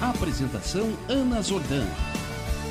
Apresentação Ana Zordan.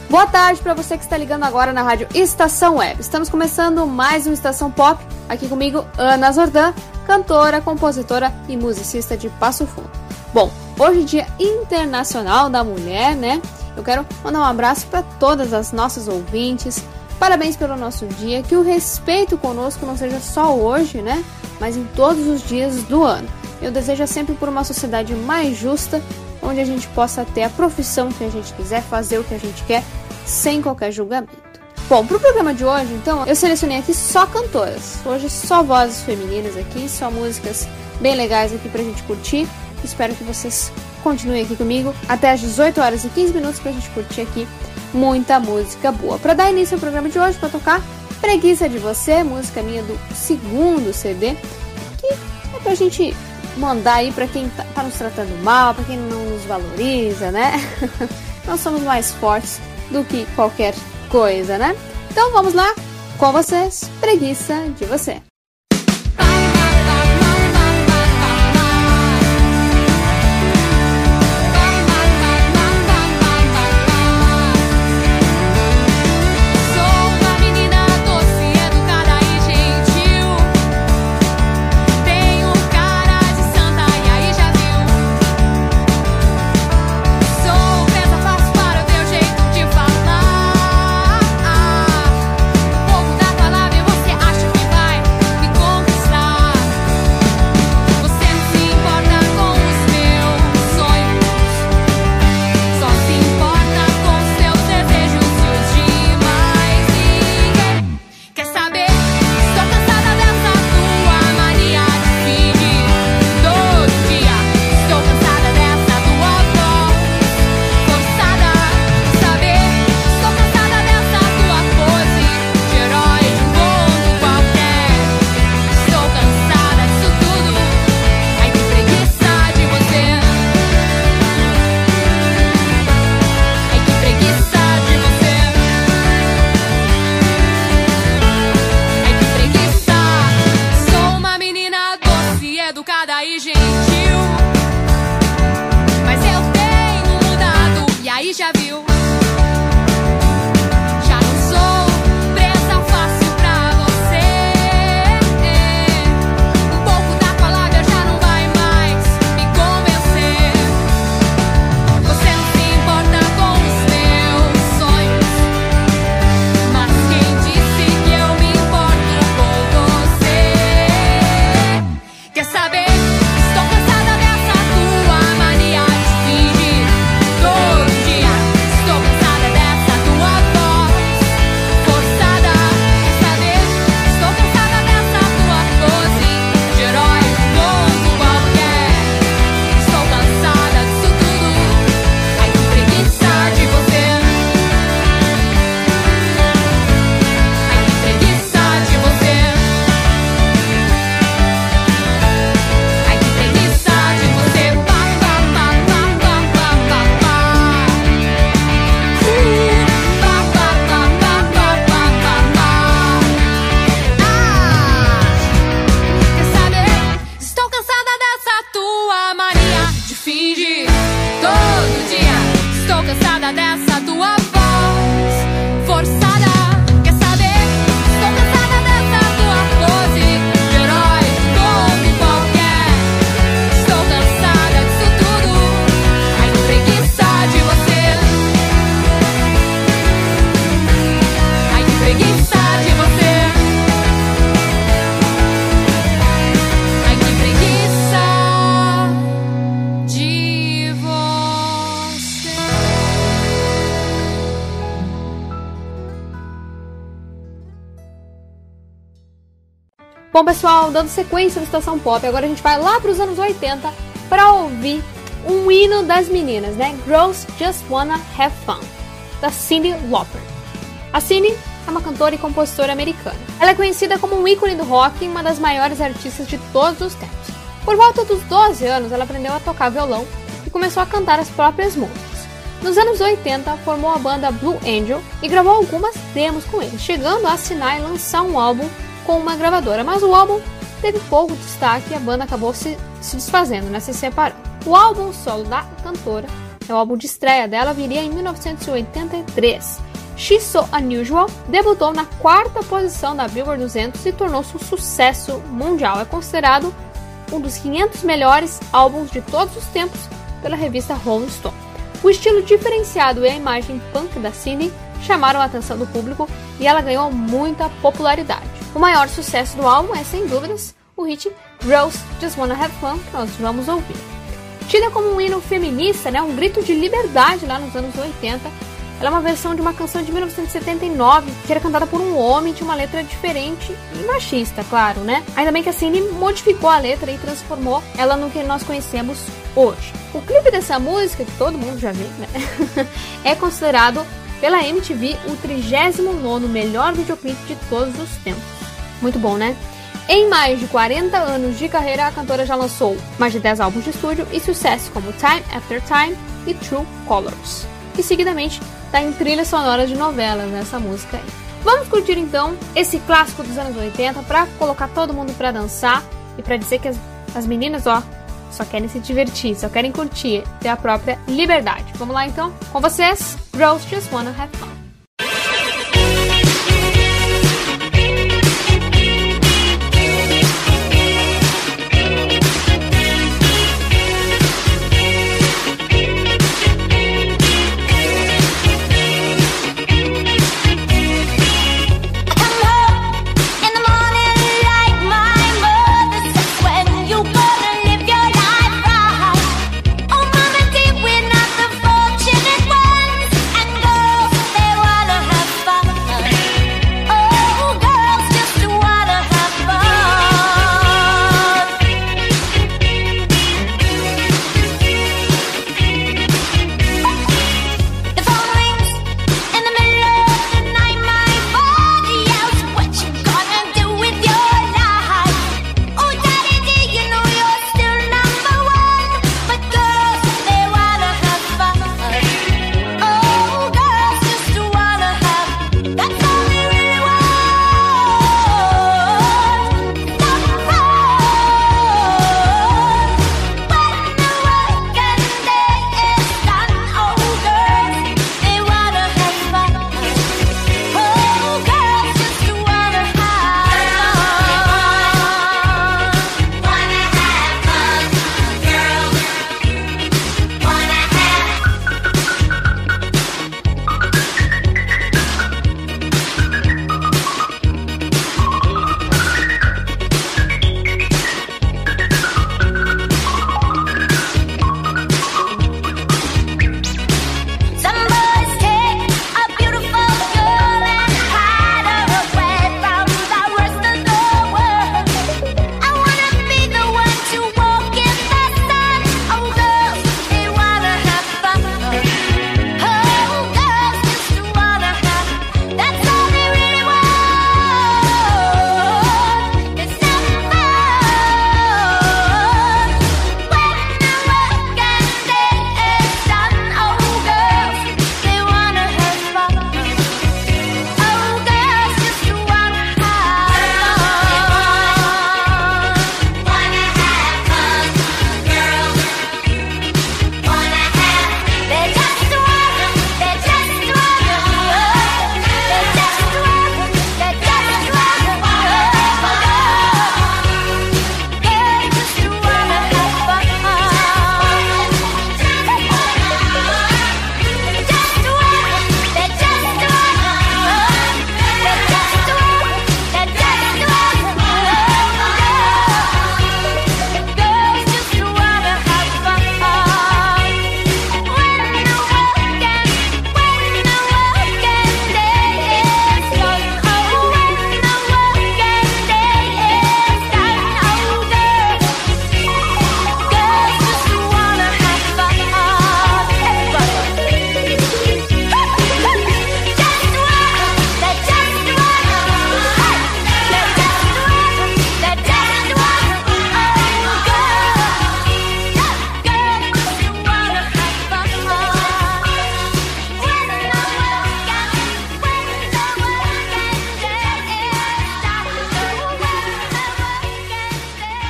Boa tarde para você que está ligando agora na rádio Estação Web. Estamos começando mais uma Estação Pop. Aqui comigo, Ana Zordan, cantora, compositora e musicista de Passo Fundo. Bom, hoje é Dia Internacional da Mulher, né? Eu quero mandar um abraço para todas as nossas ouvintes. Parabéns pelo nosso dia. Que o respeito conosco não seja só hoje, né? Mas em todos os dias do ano. Eu desejo sempre por uma sociedade mais justa onde a gente possa ter a profissão que a gente quiser, fazer o que a gente quer, sem qualquer julgamento. Bom, para o programa de hoje, então, eu selecionei aqui só cantoras. Hoje só vozes femininas aqui, só músicas bem legais aqui pra gente curtir. Espero que vocês continuem aqui comigo até às 18 horas e 15 minutos pra gente curtir aqui muita música boa. Para dar início ao programa de hoje, para tocar Preguiça de Você, música minha do segundo CD, que é pra gente mandar aí para quem tá, tá, nos tratando mal, para quem não nos valoriza, né? Nós somos mais fortes do que qualquer coisa, né? Então vamos lá com vocês, preguiça de você. Bom, pessoal, dando sequência na Estação Pop, agora a gente vai lá para os anos 80 para ouvir um hino das meninas, né? Girls Just Wanna Have Fun. da Cyndi Lauper. A Cyndi é uma cantora e compositora americana. Ela é conhecida como um ícone do rock e uma das maiores artistas de todos os tempos. Por volta dos 12 anos, ela aprendeu a tocar violão e começou a cantar as próprias músicas. Nos anos 80, formou a banda Blue Angel e gravou algumas demos com eles, chegando a assinar e lançar um álbum com uma gravadora, mas o álbum teve pouco destaque e a banda acabou se, se desfazendo, né, se separando. O álbum solo da cantora, é o álbum de estreia dela, viria em 1983. She's So Unusual debutou na quarta posição da Billboard 200 e tornou-se um sucesso mundial. É considerado um dos 500 melhores álbuns de todos os tempos pela revista Rolling Stone. O estilo diferenciado e a imagem punk da Cine chamaram a atenção do público e ela ganhou muita popularidade. O maior sucesso do álbum é, sem dúvidas, o hit Girls Just Wanna Have Fun, que nós vamos ouvir. Tida como um hino feminista, né, um grito de liberdade lá nos anos 80, ela é uma versão de uma canção de 1979 que era cantada por um homem tinha uma letra diferente e machista, claro, né? Ainda bem que a Cindy modificou a letra e transformou ela no que nós conhecemos hoje. O clipe dessa música, que todo mundo já viu, né? é considerado pela MTV o 39 melhor videoclipe de todos os tempos. Muito bom, né? Em mais de 40 anos de carreira, a cantora já lançou mais de 10 álbuns de estúdio e sucessos como Time After Time e True Colors. E seguidamente está em trilhas sonoras de novelas nessa música aí. Vamos curtir então esse clássico dos anos 80 para colocar todo mundo para dançar e para dizer que as, as meninas, ó, só querem se divertir, só querem curtir, ter a própria liberdade. Vamos lá então? Com vocês, Girls Just Wanna Have Fun.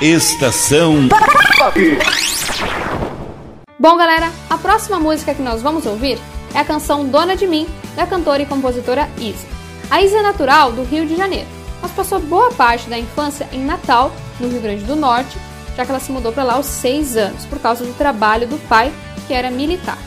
Estação. Bom, galera, a próxima música que nós vamos ouvir é a canção Dona de Mim, da cantora e compositora Isa. A Isa é natural do Rio de Janeiro, mas passou boa parte da infância em Natal, no Rio Grande do Norte, já que ela se mudou para lá aos 6 anos, por causa do trabalho do pai, que era militar.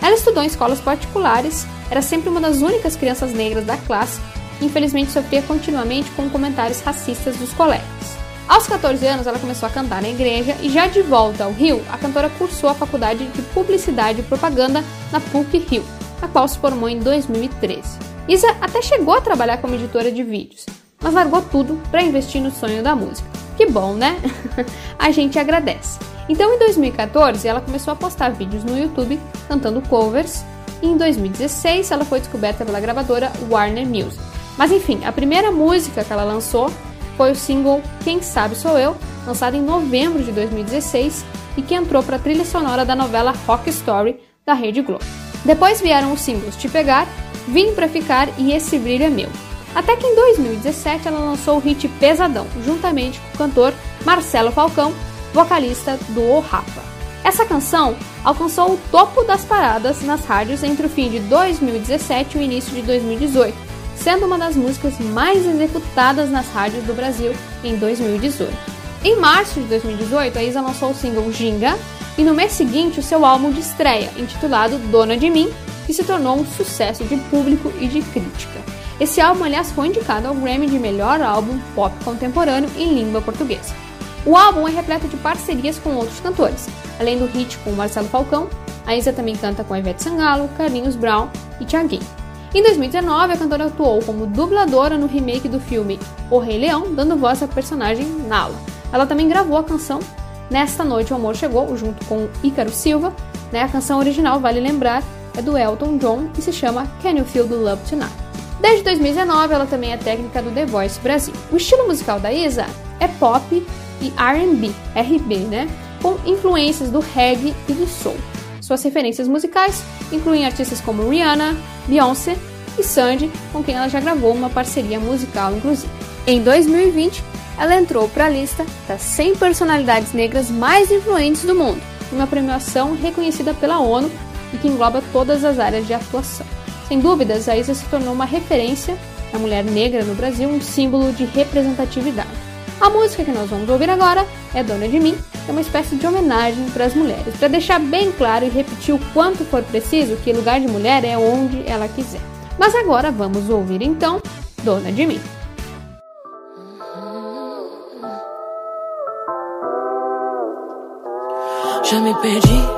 Ela estudou em escolas particulares, era sempre uma das únicas crianças negras da classe e infelizmente sofria continuamente com comentários racistas dos colegas. Aos 14 anos, ela começou a cantar na igreja e, já de volta ao Rio, a cantora cursou a faculdade de Publicidade e Propaganda na PUC Rio, a qual se formou em 2013. Isa até chegou a trabalhar como editora de vídeos, mas largou tudo para investir no sonho da música. Que bom, né? a gente agradece. Então, em 2014, ela começou a postar vídeos no YouTube cantando covers, e em 2016 ela foi descoberta pela gravadora Warner Music. Mas enfim, a primeira música que ela lançou foi o single Quem Sabe Sou Eu, lançado em novembro de 2016 e que entrou para a trilha sonora da novela Rock Story da Rede Globo. Depois vieram os singles Te Pegar, Vim Pra Ficar e Esse Brilho é Meu. Até que em 2017 ela lançou o hit Pesadão, juntamente com o cantor Marcelo Falcão, vocalista do O Rapa. Essa canção alcançou o topo das paradas nas rádios entre o fim de 2017 e o início de 2018 sendo uma das músicas mais executadas nas rádios do Brasil em 2018. Em março de 2018, a Isa lançou o single Ginga e no mês seguinte o seu álbum de estreia, intitulado Dona de Mim, que se tornou um sucesso de público e de crítica. Esse álbum, aliás, foi indicado ao Grammy de melhor álbum pop contemporâneo em língua portuguesa. O álbum é repleto de parcerias com outros cantores, além do hit com Marcelo Falcão, a Isa também canta com Ivete Sangalo, Carlinhos Brown e Thiaguinho. Em 2019, a cantora atuou como dubladora no remake do filme O Rei Leão, dando voz à personagem Nala. Ela também gravou a canção Nesta Noite o Amor Chegou, junto com Ícaro Silva. Né? A canção original, vale lembrar, é do Elton John e se chama Can You Feel the Love Tonight. Desde 2019, ela também é técnica do The Voice Brasil. O estilo musical da Isa é pop e R&B, RB, né? Com influências do reggae e do soul. Suas referências musicais incluem artistas como Rihanna, Beyoncé e Sandy, com quem ela já gravou uma parceria musical, inclusive. Em 2020, ela entrou para a lista das 100 personalidades negras mais influentes do mundo, uma premiação reconhecida pela ONU e que engloba todas as áreas de atuação. Sem dúvidas, a Isa se tornou uma referência da mulher negra no Brasil, um símbolo de representatividade. A música que nós vamos ouvir agora é Dona de Mim, é uma espécie de homenagem para as mulheres, para deixar bem claro e repetir o quanto for preciso que lugar de mulher é onde ela quiser. Mas agora vamos ouvir então Dona de Mim. Já me perdi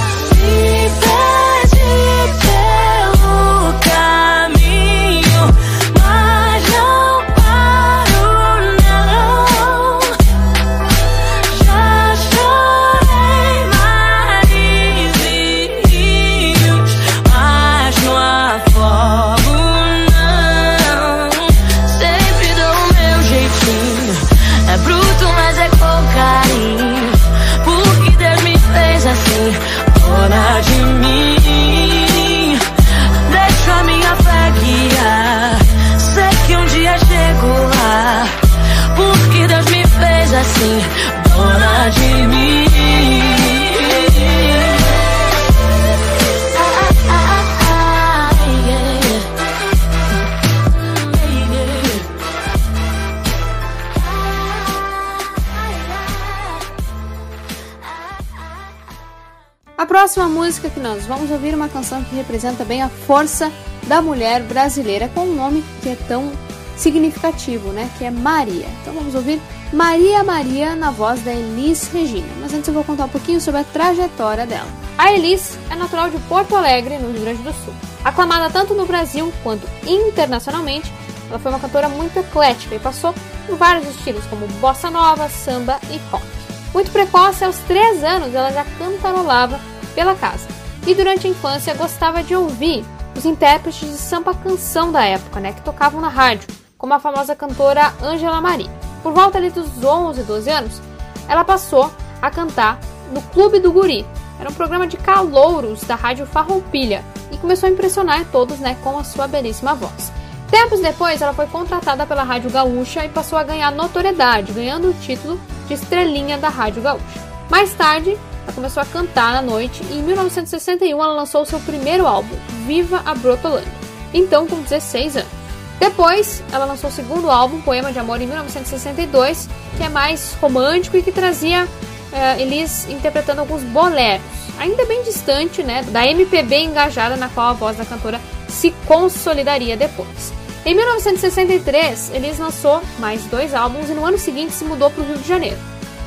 A próxima música que nós vamos ouvir é uma canção que representa bem a força da mulher brasileira com um nome que é tão significativo, né? Que é Maria. Então vamos ouvir Maria Maria na voz da Elis Regina. Mas antes eu vou contar um pouquinho sobre a trajetória dela. A Elis é natural de Porto Alegre, no Rio Grande do Sul. Aclamada tanto no Brasil quanto internacionalmente, ela foi uma cantora muito eclética e passou por vários estilos como bossa nova, samba e rock. Muito precoce, aos 3 anos ela já cantarolava pela casa. E durante a infância gostava de ouvir os intérpretes de samba canção da época, né, que tocavam na rádio, como a famosa cantora Angela Maria. Por volta ali dos 11, 12 anos, ela passou a cantar no Clube do Guri. Era um programa de calouros da rádio Farroupilha e começou a impressionar todos, né, com a sua belíssima voz. Tempos depois, ela foi contratada pela Rádio Gaúcha e passou a ganhar notoriedade, ganhando o título de estrelinha da Rádio Gaúcha. Mais tarde, ela começou a cantar na noite e em 1961 ela lançou seu primeiro álbum, Viva a Brotolândia, então com 16 anos. Depois, ela lançou o segundo álbum, Poema de Amor, em 1962, que é mais romântico e que trazia uh, Elis interpretando alguns boleros, ainda bem distante né, da MPB engajada na qual a voz da cantora se consolidaria depois. Em 1963, Elis lançou mais dois álbuns e no ano seguinte se mudou para o Rio de Janeiro.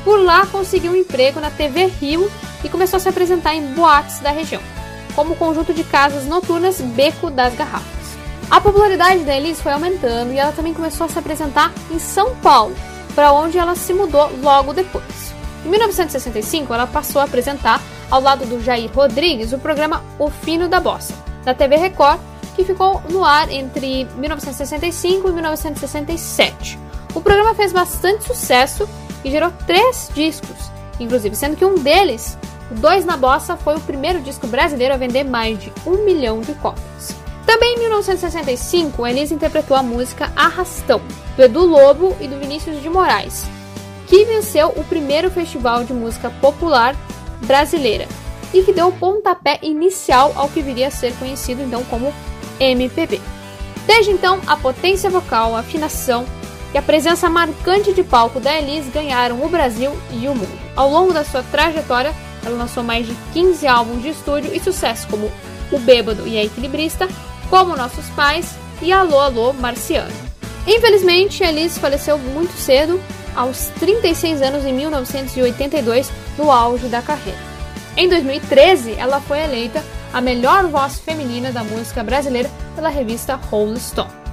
Por lá conseguiu um emprego na TV Rio e começou a se apresentar em boates da região, como o conjunto de casas noturnas Beco das Garrafas. A popularidade da Elise foi aumentando e ela também começou a se apresentar em São Paulo, para onde ela se mudou logo depois. Em 1965, ela passou a apresentar, ao lado do Jair Rodrigues, o programa O Fino da Bossa, da TV Record, que ficou no ar entre 1965 e 1967. O programa fez bastante sucesso e gerou três discos, inclusive, sendo que um deles, o Dois na Bossa, foi o primeiro disco brasileiro a vender mais de um milhão de cópias. Também em 1965, Elise interpretou a música Arrastão, do Edu Lobo e do Vinícius de Moraes, que venceu o primeiro festival de música popular brasileira e que deu o pontapé inicial ao que viria a ser conhecido então como MPB. Desde então, a potência vocal, a afinação e a presença marcante de palco da Elise ganharam o Brasil e o mundo. Ao longo da sua trajetória, ela lançou mais de 15 álbuns de estúdio e sucessos como O Bêbado e a Equilibrista, Como Nossos Pais e Alô Alô Marciano. Infelizmente, a Elise faleceu muito cedo, aos 36 anos em 1982, no auge da carreira. Em 2013, ela foi eleita a melhor voz feminina da música brasileira pela revista Rolling Stone.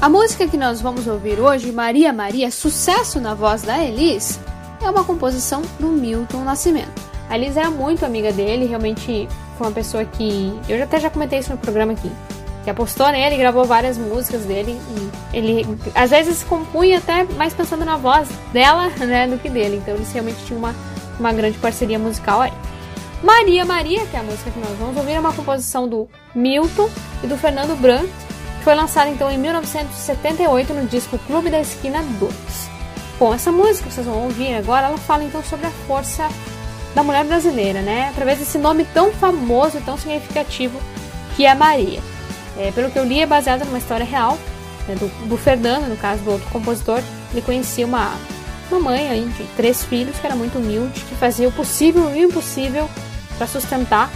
A música que nós vamos ouvir hoje, Maria Maria, sucesso na voz da Elis, é uma composição do Milton Nascimento. A Elis era muito amiga dele, realmente foi uma pessoa que. Eu até já comentei isso no programa aqui. Que apostou nele, gravou várias músicas dele e ele às vezes compunha até mais pensando na voz dela né, do que dele. Então eles realmente tinham uma, uma grande parceria musical aí. Maria Maria, que é a música que nós vamos ouvir, é uma composição do Milton e do Fernando Brandt foi lançada então em 1978 no disco Clube da Esquina 2. Bom, essa música que vocês vão ouvir agora, ela fala então sobre a força da mulher brasileira, né? Através desse nome tão famoso e tão significativo que é Maria. É, pelo que eu li, é baseada numa história real né, do, do, Fernando, no caso do outro compositor. Ele conhecia uma, uma mãe de três filhos que era muito humilde, que fazia o possível e o impossível para sustentar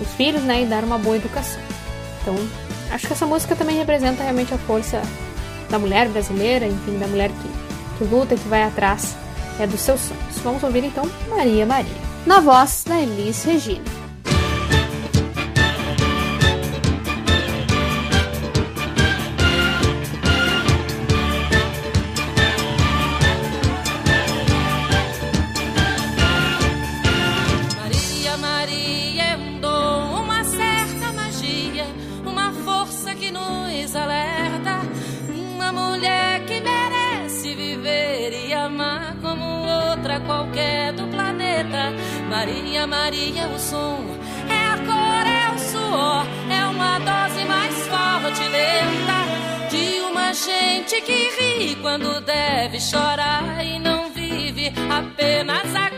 os filhos né, e dar uma boa educação. Então, acho que essa música também representa realmente a força da mulher brasileira, enfim, da mulher que, que luta, que vai atrás é, dos seus sonhos. Vamos ouvir então Maria Maria, na voz da Elis Regina. Gente que ri quando deve chorar e não vive apenas aguenta.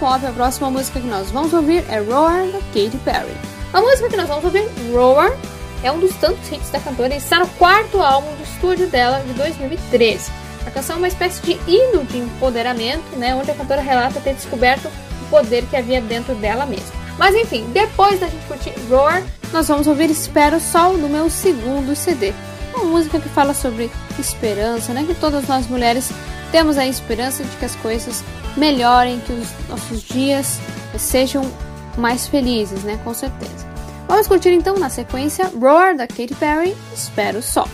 Pop, a próxima música que nós vamos ouvir é Roar, da Katy Perry. A música que nós vamos ouvir, Roar, é um dos tantos hits da cantora e está no quarto álbum de estúdio dela, de 2013. A canção é uma espécie de hino de empoderamento, né, onde a cantora relata ter descoberto o poder que havia dentro dela mesma. Mas enfim, depois da gente curtir Roar, nós vamos ouvir Espero Sol no meu segundo CD. Uma música que fala sobre esperança, né? Que todas nós mulheres temos a esperança de que as coisas melhorem, que os nossos dias sejam mais felizes, né? Com certeza. Vamos curtir então na sequência Roar da Katy Perry, Espero Sol.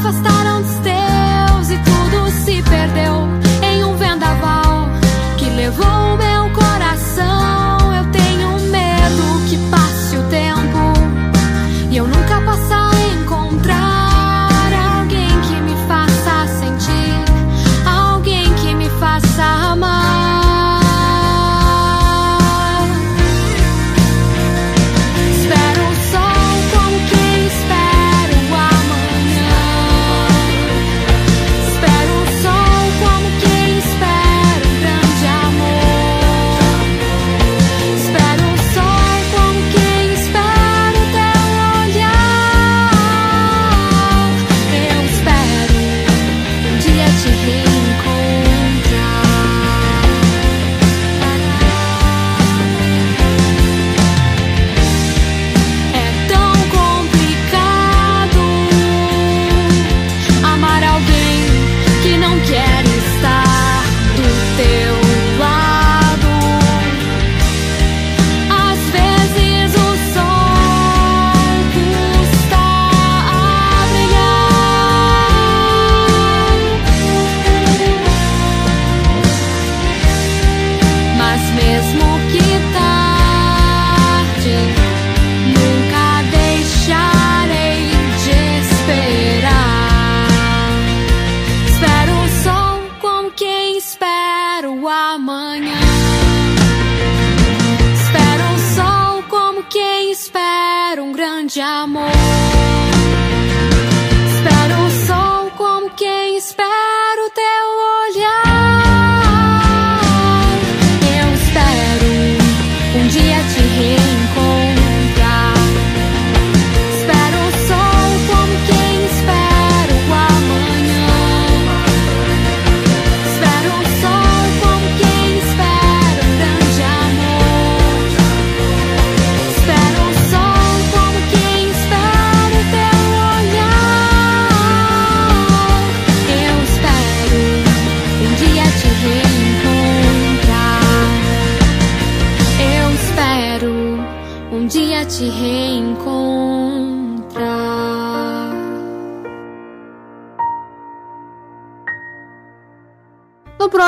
Olhos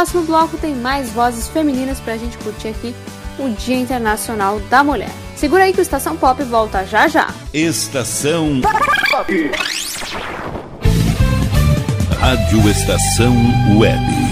próximo bloco tem mais vozes femininas pra gente curtir aqui o Dia Internacional da Mulher. Segura aí que o Estação Pop volta já já. Estação Rádio Estação Web.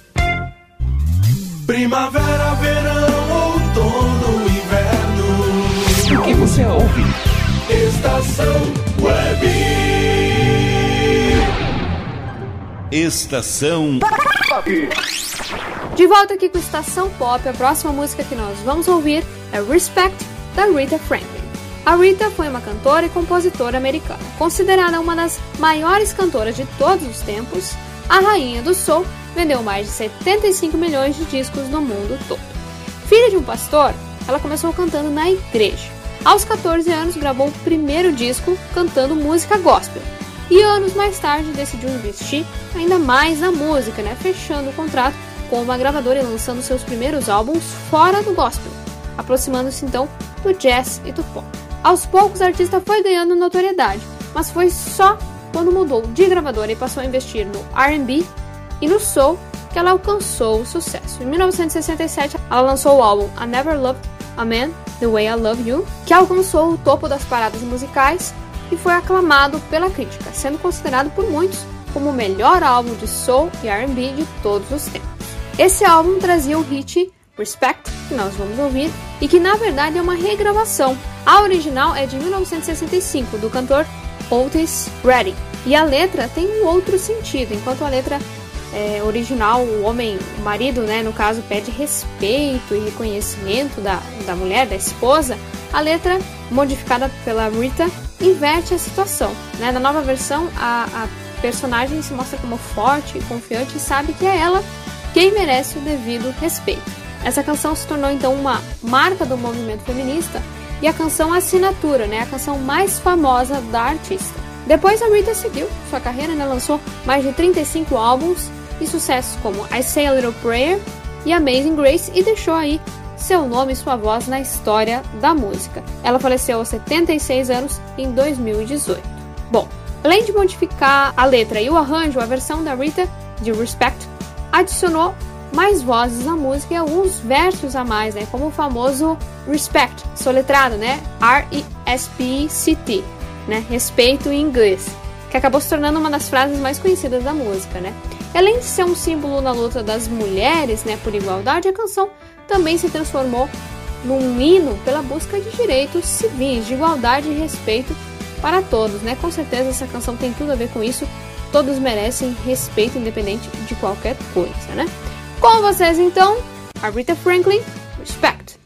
Primavera, verão, outono, inverno. O que você ouve? Estação Web. Estação De volta aqui com Estação Pop, a próxima música que nós vamos ouvir é Respect, da Rita Franklin. A Rita foi uma cantora e compositora americana, considerada uma das maiores cantoras de todos os tempos, a rainha do soul, vendeu mais de 75 milhões de discos no mundo todo. Filha de um pastor, ela começou cantando na igreja. Aos 14 anos, gravou o primeiro disco cantando música gospel. E anos mais tarde decidiu investir ainda mais na música, né? fechando o contrato com uma gravadora e lançando seus primeiros álbuns fora do gospel, aproximando-se então do jazz e do pop. Aos poucos, a artista foi ganhando notoriedade, mas foi só quando mudou de gravadora e passou a investir no R&B e no soul que ela alcançou o sucesso. Em 1967, ela lançou o álbum I Never Loved a Man The Way I Love You, que alcançou o topo das paradas musicais e foi aclamado pela crítica, sendo considerado por muitos como o melhor álbum de soul e R&B de todos os tempos. Esse álbum trazia o hit Respect, que nós vamos ouvir, e que na verdade é uma regravação. A original é de 1965, do cantor Otis Redding, e a letra tem um outro sentido, enquanto a letra é, original, o homem, o marido, né, no caso, pede respeito e reconhecimento da, da mulher, da esposa, a letra, modificada pela Rita, inverte a situação. Né? Na nova versão, a, a personagem se mostra como forte e confiante e sabe que é ela quem merece o devido respeito. Essa canção se tornou então uma marca do movimento feminista e a canção assinatura, né, a canção mais famosa da artista. Depois a Rita seguiu sua carreira, né, lançou mais de 35 álbuns e sucessos como I Say a Little Prayer e Amazing Grace e deixou aí seu nome e sua voz na história da música. Ela faleceu aos 76 anos em 2018. Bom, além de modificar a letra e o arranjo, a versão da Rita de Respect adicionou mais vozes na música e alguns versos a mais, né, como o famoso Respect, soletrado, né, R-E-S-P-C-T, né, respeito em inglês, que acabou se tornando uma das frases mais conhecidas da música, né. Além de ser um símbolo na luta das mulheres né, por igualdade, a canção também se transformou num hino pela busca de direitos civis, de igualdade e respeito para todos. Né? Com certeza essa canção tem tudo a ver com isso. Todos merecem respeito independente de qualquer coisa. Né? Com vocês então, a Rita Franklin, Respect.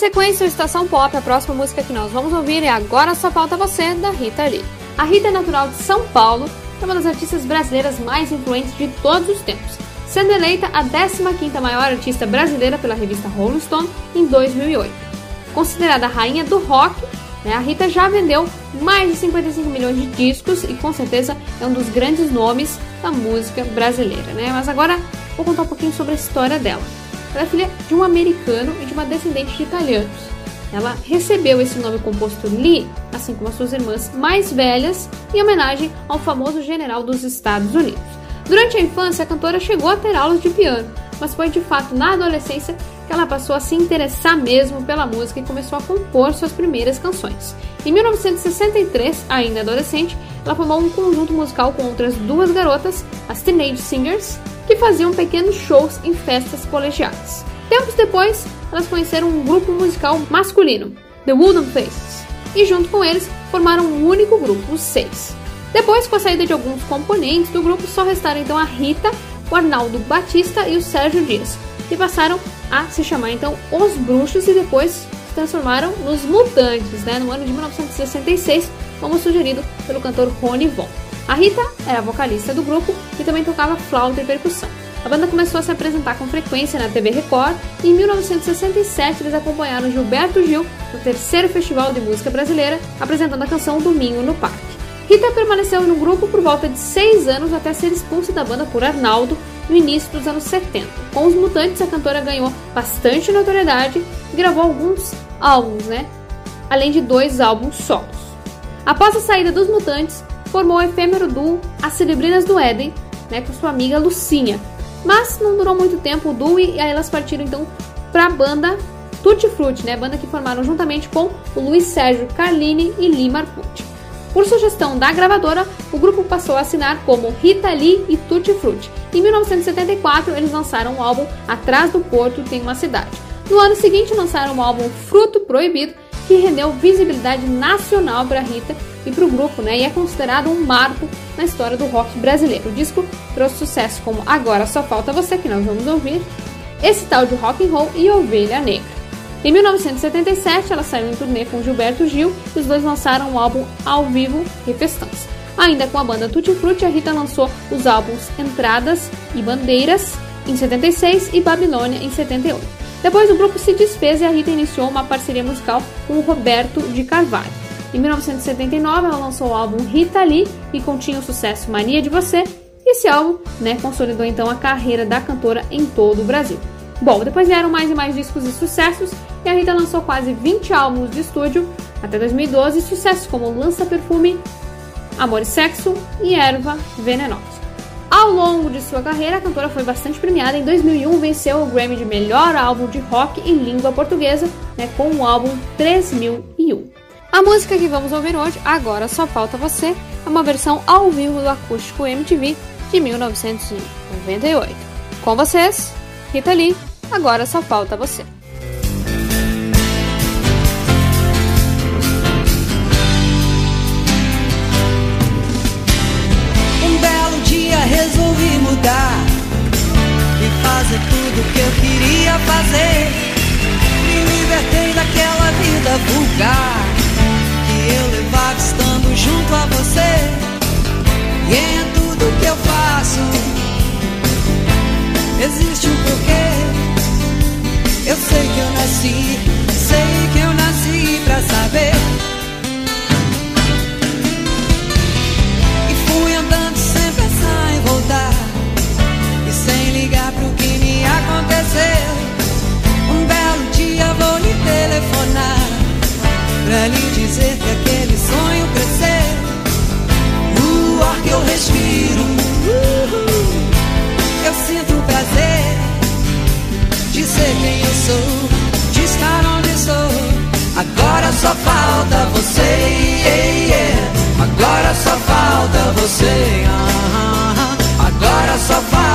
Sequência ao Estação Pop, a próxima música que nós vamos ouvir é Agora Só Falta Você, da Rita Lee. A Rita é natural de São Paulo, é uma das artistas brasileiras mais influentes de todos os tempos, sendo eleita a 15ª maior artista brasileira pela revista Rolling Stone em 2008. Considerada a rainha do rock, né, a Rita já vendeu mais de 55 milhões de discos e com certeza é um dos grandes nomes da música brasileira. Né? Mas agora vou contar um pouquinho sobre a história dela. Ela é filha de um americano e de uma descendente de italianos. Ela recebeu esse nome composto Lee, assim como as suas irmãs mais velhas, em homenagem ao famoso general dos Estados Unidos. Durante a infância, a cantora chegou a ter aulas de piano, mas foi de fato na adolescência que ela passou a se interessar mesmo pela música e começou a compor suas primeiras canções. Em 1963, ainda adolescente, ela formou um conjunto musical com outras duas garotas, as Teenage Singers, que faziam pequenos shows em festas colegiais. Tempos depois, elas conheceram um grupo musical masculino, The Wooden Faces, e junto com eles formaram um único grupo, os Seis. Depois, com a saída de alguns componentes do grupo, só restaram então a Rita, o Arnaldo Batista e o Sérgio Dias, que passaram a se chamar então Os Bruxos e depois se transformaram nos Mutantes, né, no ano de 1966, como sugerido pelo cantor Rony Von. A Rita era vocalista do grupo e também tocava flauta e percussão. A banda começou a se apresentar com frequência na TV Record e em 1967 eles acompanharam Gilberto Gil no terceiro Festival de Música Brasileira, apresentando a canção Domingo no Parque. Rita permaneceu no grupo por volta de seis anos até ser expulsa da banda por Arnaldo no início dos anos 70. Com os Mutantes, a cantora ganhou bastante notoriedade e gravou alguns álbuns, né? Além de dois álbuns solos. Após a saída dos Mutantes, formou o efêmero duo As Celebrinas do Éden, né, com sua amiga Lucinha. Mas não durou muito tempo o duo e aí elas partiram então para a banda Tutti Frutti, né, banda que formaram juntamente com o Luiz Sérgio Carlini e Lee Marcucci. Por sugestão da gravadora, o grupo passou a assinar como Rita Lee e Tutti Frutti. Em 1974, eles lançaram o álbum Atrás do Porto Tem uma Cidade. No ano seguinte, lançaram o álbum Fruto Proibido, que rendeu visibilidade nacional para Rita e para o grupo, né? E é considerado um marco na história do rock brasileiro. O disco trouxe sucesso como Agora Só Falta Você, que nós vamos ouvir, esse tal de rock and roll e Ovelha Negra. Em 1977, ela saiu em turnê com Gilberto Gil e os dois lançaram o álbum ao vivo Refestança. Ainda com a banda Tutti Frutti, a Rita lançou os álbuns Entradas e Bandeiras em 76 e Babilônia em 78. Depois o grupo se desfez e a Rita iniciou uma parceria musical com o Roberto de Carvalho. Em 1979, ela lançou o álbum Rita Lee, que continha o sucesso Mania de Você, esse álbum né, consolidou então a carreira da cantora em todo o Brasil. Bom, depois vieram mais e mais discos e sucessos, e a Rita lançou quase 20 álbuns de estúdio até 2012, sucessos como Lança Perfume, Amor e Sexo e Erva Venenosa. Ao longo de sua carreira, a cantora foi bastante premiada. Em 2001, venceu o Grammy de melhor álbum de rock em língua portuguesa, né, com o álbum 3001. A música que vamos ouvir hoje, Agora Só Falta Você, é uma versão ao vivo do acústico MTV de 1998. Com vocês, Rita Lee, Agora Só Falta Você. Que eu queria fazer. Me libertei daquela vida vulgar que eu levava estando junto a você. E em tudo que eu faço existe um porquê. Eu sei que eu nasci, sei que eu nasci pra saber. Um belo dia vou lhe telefonar pra lhe dizer que aquele sonho cresceu. No ar que eu respiro, uhul, eu sinto o prazer de ser quem eu sou, de estar onde estou. Agora só falta você, yeah, yeah. agora só falta você. ah, Agora só falta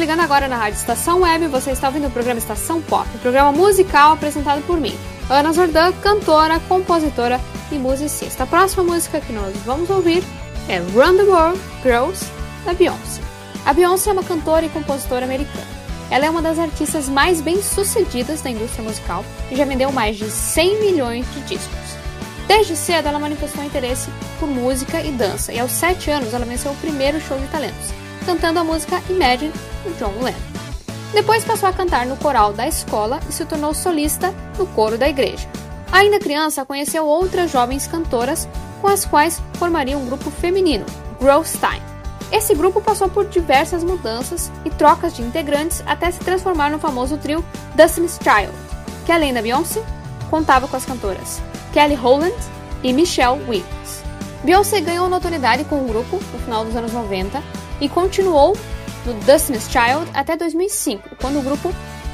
ligando agora na Rádio Estação Web, você está ouvindo o programa Estação Pop, um programa musical apresentado por mim, Ana Zordan, cantora, compositora e musicista. A próxima música que nós vamos ouvir é Run the World Girls, da Beyoncé. A Beyoncé é uma cantora e compositora americana. Ela é uma das artistas mais bem-sucedidas da indústria musical e já vendeu mais de 100 milhões de discos. Desde cedo, ela manifestou interesse por música e dança, e aos 7 anos ela venceu o primeiro show de talentos, cantando a música Imagine do John Lennon. Depois passou a cantar no coral da escola e se tornou solista no coro da igreja. Ainda criança, conheceu outras jovens cantoras com as quais formaria um grupo feminino, Girls Time. Esse grupo passou por diversas mudanças e trocas de integrantes até se transformar no famoso trio Destiny's Child, que além da Beyoncé, contava com as cantoras Kelly Rowland e Michelle Williams. Beyoncé ganhou notoriedade com o grupo no final dos anos 90 e continuou no Destiny's Child até 2005, quando o grupo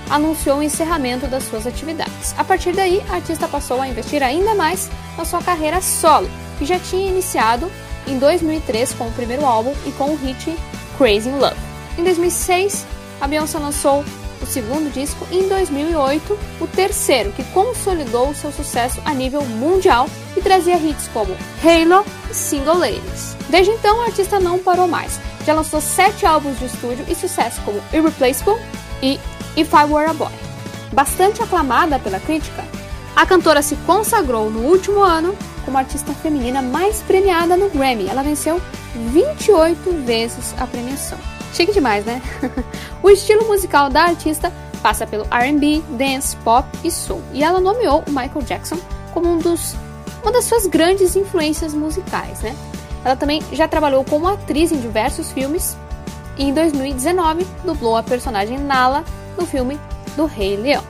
anunciou o encerramento das suas atividades. A partir daí, a artista passou a investir ainda mais na sua carreira solo, que já tinha iniciado em 2003 com o primeiro álbum e com o hit Crazy in Love. Em 2006, a Beyoncé lançou o segundo disco em 2008 o terceiro, que consolidou seu sucesso a nível mundial e trazia hits como Halo e Single Ladies. Desde então, a artista não parou mais. Já lançou sete álbuns de estúdio e sucesso como Irreplaceable e If I Were a Boy. Bastante aclamada pela crítica, a cantora se consagrou no último ano como a artista feminina mais premiada no Grammy. Ela venceu 28 vezes a premiação. Chique demais, né? o estilo musical da artista passa pelo R&B, dance, pop e soul. E ela nomeou o Michael Jackson como um dos, uma das suas grandes influências musicais, né? Ela também já trabalhou como atriz em diversos filmes e em 2019 dublou a personagem Nala no filme do Rei Leão.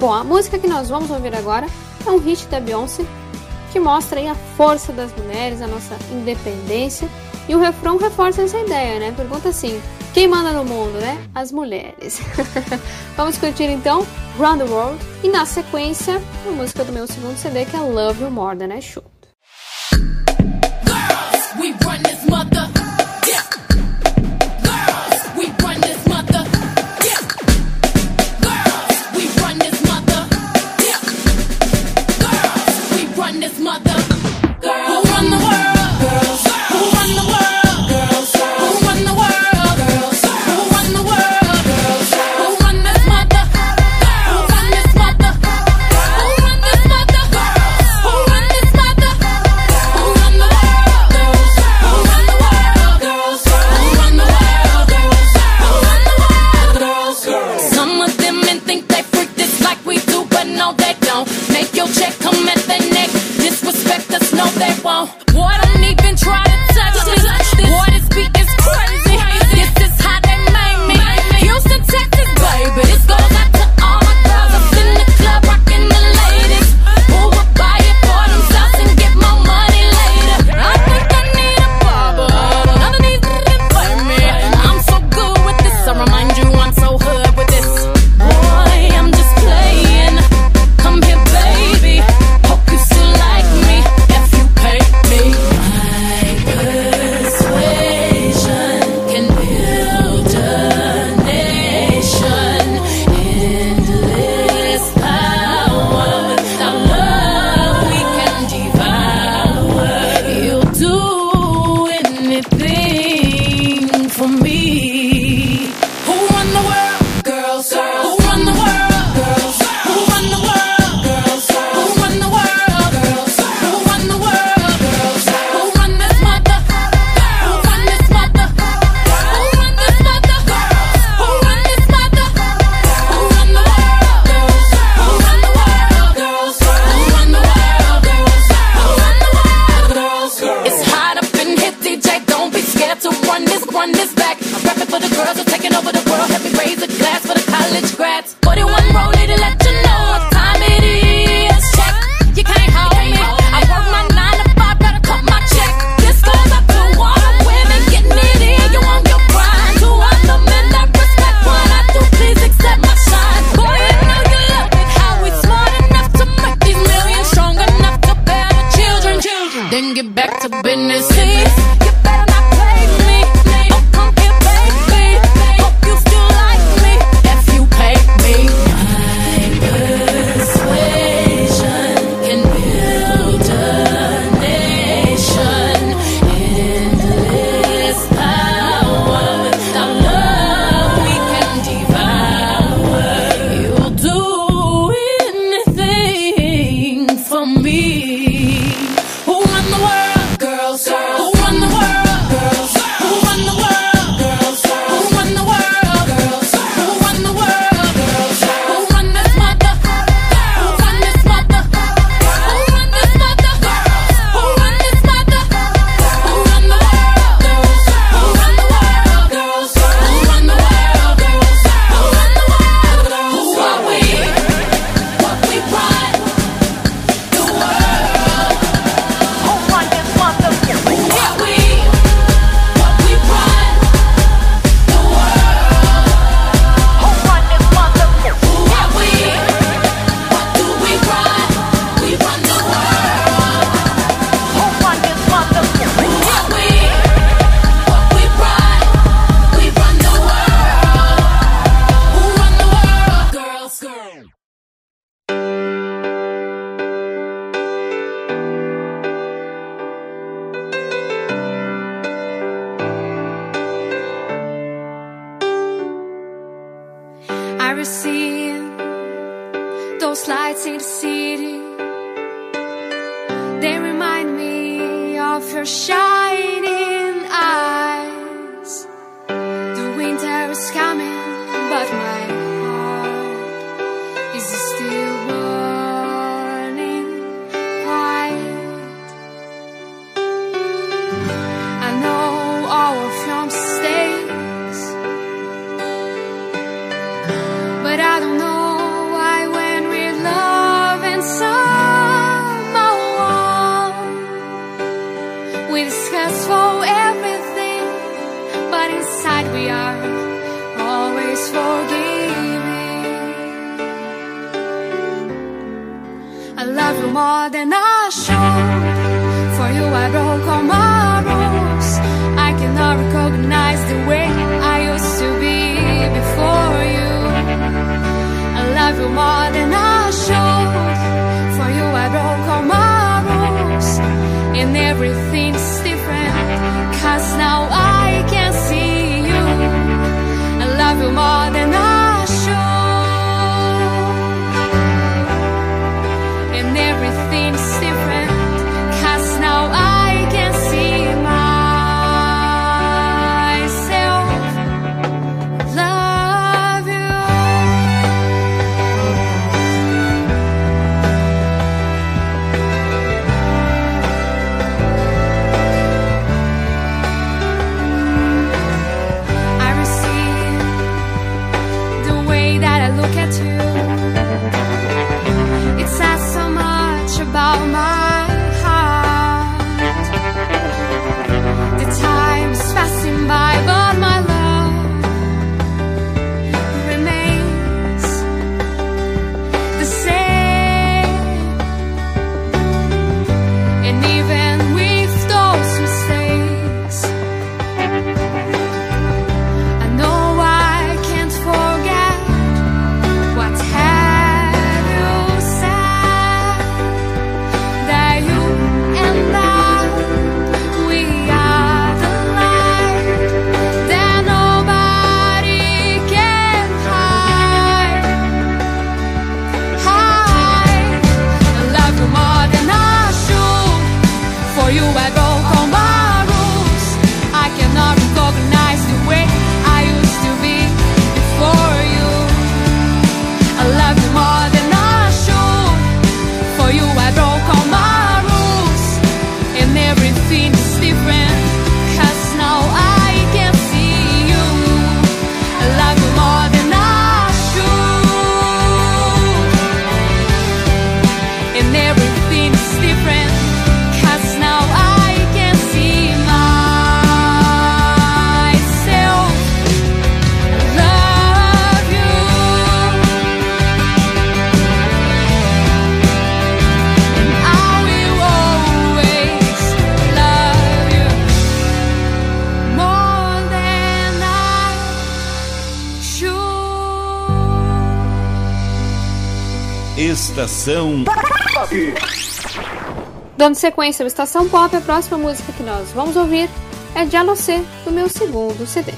Bom, a música que nós vamos ouvir agora é um hit da Beyoncé que mostra aí a força das mulheres, a nossa independência. E o refrão reforça essa ideia, né? Pergunta assim: quem manda no mundo, né? As mulheres. Vamos curtir então Run the World e na sequência a música do meu segundo CD que é Love You More Than I Should. see Dando sequência ao Estação Pop, a próxima música que nós vamos ouvir é de Alocê, do meu segundo CD.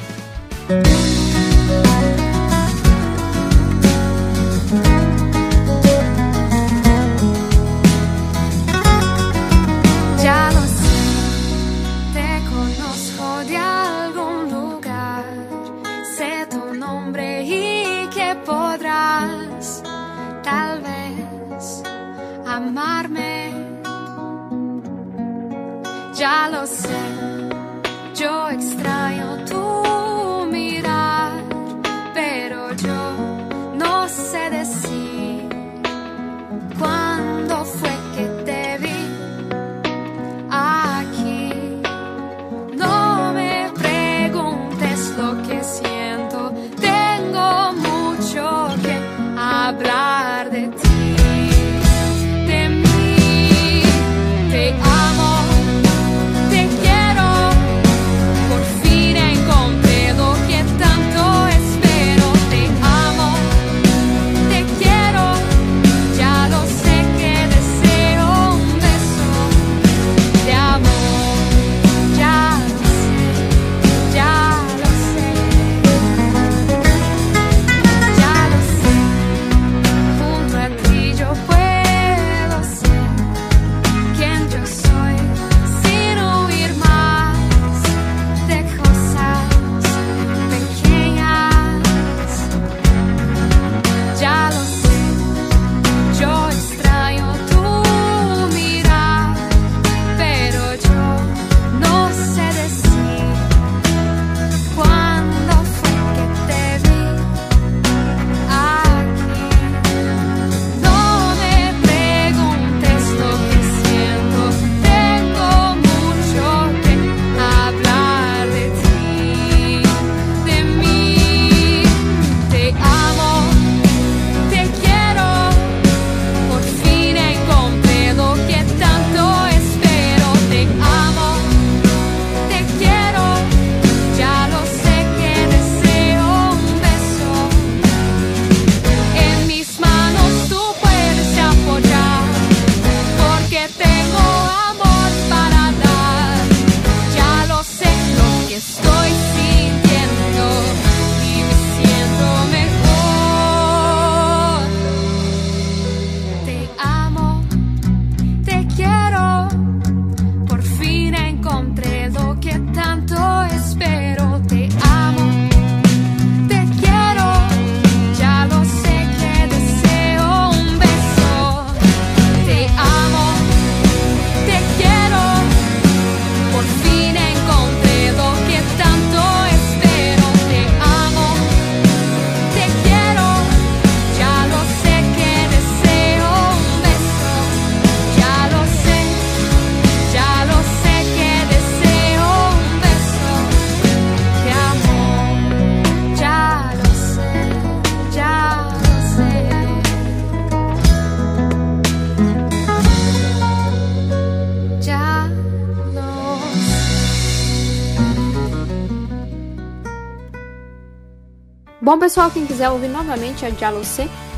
Bom, pessoal, quem quiser ouvir novamente a Diálogo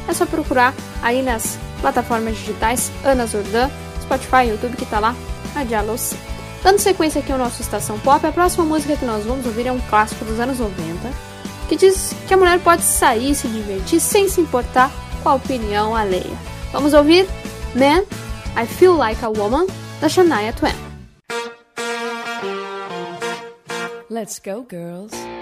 é só procurar aí nas plataformas digitais Ana Zordan, Spotify, YouTube, que tá lá, a Diálogo Dando sequência aqui ao nosso Estação Pop, a próxima música que nós vamos ouvir é um clássico dos anos 90, que diz que a mulher pode sair e se divertir sem se importar com a opinião alheia. Vamos ouvir Man, I Feel Like a Woman, da Shania Twain. Let's go, girls.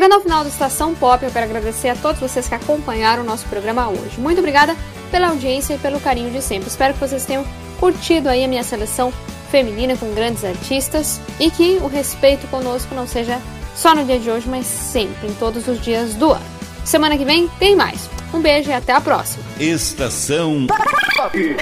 Chegando ao final da Estação Pop, eu quero agradecer a todos vocês que acompanharam o nosso programa hoje. Muito obrigada pela audiência e pelo carinho de sempre. Espero que vocês tenham curtido aí a minha seleção feminina com grandes artistas e que o respeito conosco não seja só no dia de hoje, mas sempre, em todos os dias do ano. Semana que vem tem mais. Um beijo e até a próxima. Estação Pop.